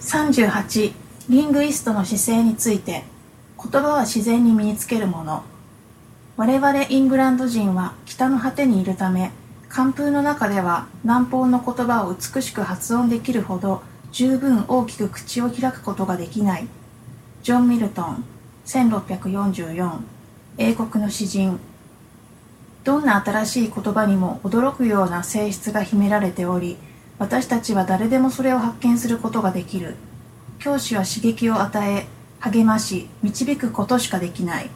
38リングイストの姿勢について言葉は自然に身につけるもの。我々イングランド人は北の果てにいるため寒風の中では南方の言葉を美しく発音できるほど十分大きく口を開くことができない。ジョン・ミルトン1644英国の詩人。どんな新しい言葉にも驚くような性質が秘められており私たちは誰でもそれを発見することができる。教師は刺激を与え励まし導くことしかできない。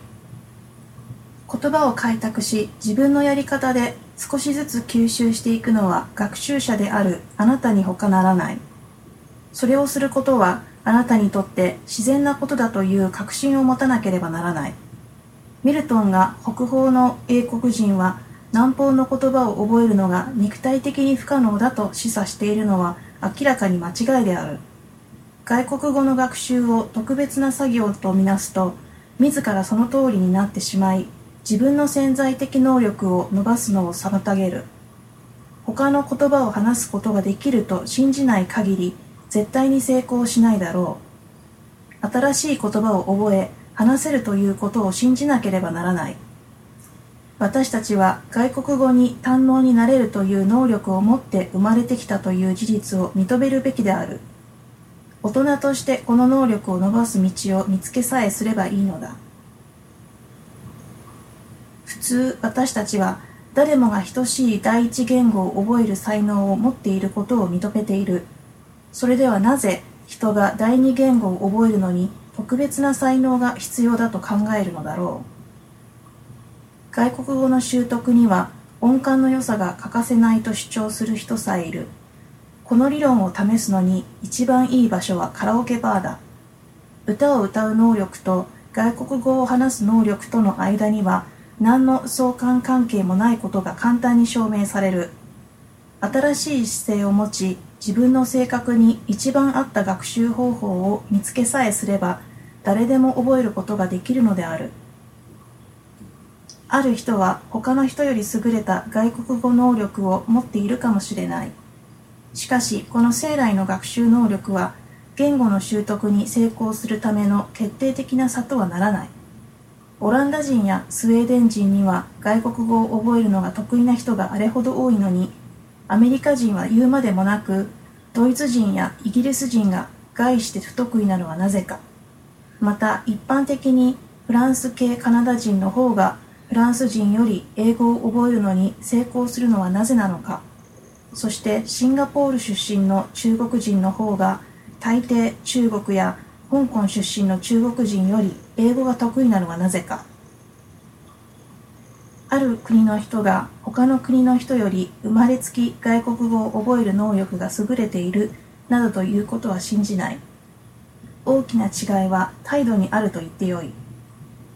言葉を開拓し自分のやり方で少しずつ吸収していくのは学習者であるあなたに他ならない。それをすることはあなたにとって自然なことだという確信を持たなければならない。ミルトンが北方の英国人は南方の言葉を覚えるのが肉体的に不可能だと示唆しているのは明らかに間違いである。外国語の学習を特別な作業とみなすと自らその通りになってしまい自分の潜在的能力を伸ばすのを妨げる。他の言葉を話すことができると信じない限り絶対に成功しないだろう。新しい言葉を覚え話せるということを信じなければならない。私たちは外国語に堪能になれるという能力を持って生まれてきたという事実を認めるべきである。大人としてこの能力を伸ばす道を見つけさえすればいいのだ。普通私たちは誰もが等しい第一言語を覚える才能を持っていることを認めている。それではなぜ人が第二言語を覚えるのに特別な才能が必要だと考えるのだろう。外国語の習得には音感の良さが欠かせないと主張する人さえいる。この理論を試すのに一番いい場所はカラオケバーだ。歌を歌う能力と外国語を話す能力との間には何の相関関係もないことが簡単に証明される。新しい姿勢を持ち自分の性格に一番合った学習方法を見つけさえすれば誰でも覚えることができるのである。ある人は他の人より優れた外国語能力を持っているかもしれない。しかしこの生来の学習能力は言語の習得に成功するための決定的な差とはならない。オランダ人やスウェーデン人には外国語を覚えるのが得意な人があれほど多いのにアメリカ人は言うまでもなくドイツ人やイギリス人が概して不得意なのはなぜか。また一般的にフランス系カナダ人の方がフランス人より英語を覚えるのに成功するのはなぜなのか。そしてシンガポール出身の中国人の方が大抵中国や香港出身の中国人より英語が得意なのはなぜか。ある国の人が他の国の人より生まれつき外国語を覚える能力が優れているなどということは信じない。大きな違いは態度にあると言ってよい。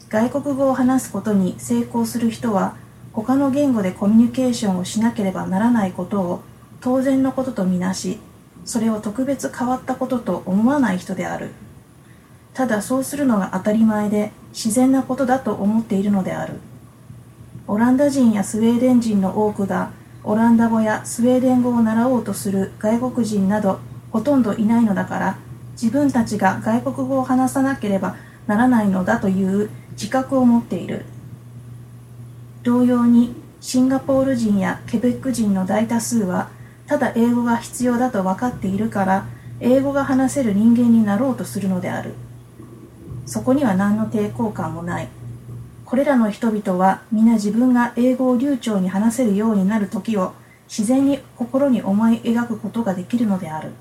外国語を話すことに成功する人は他の言語でコミュニケーションをしなければならないことを当然のこととみなしそれを特別変わったことと思わない人である。ただそうするのが当たり前で自然なことだと思っているのである。オランダ人やスウェーデン人の多くがオランダ語やスウェーデン語を習おうとする外国人などほとんどいないのだから自分たちが外国語を話さなければならないのだという自覚を持っている。同様にシンガポール人やケベック人の大多数はただ英語が必要だと分かっているから英語が話せる人間になろうとするのである。そこには何の抵抗感もない。これらの人々は皆自分が英語を流暢に話せるようになる時を自然に心に思い描くことができるのである。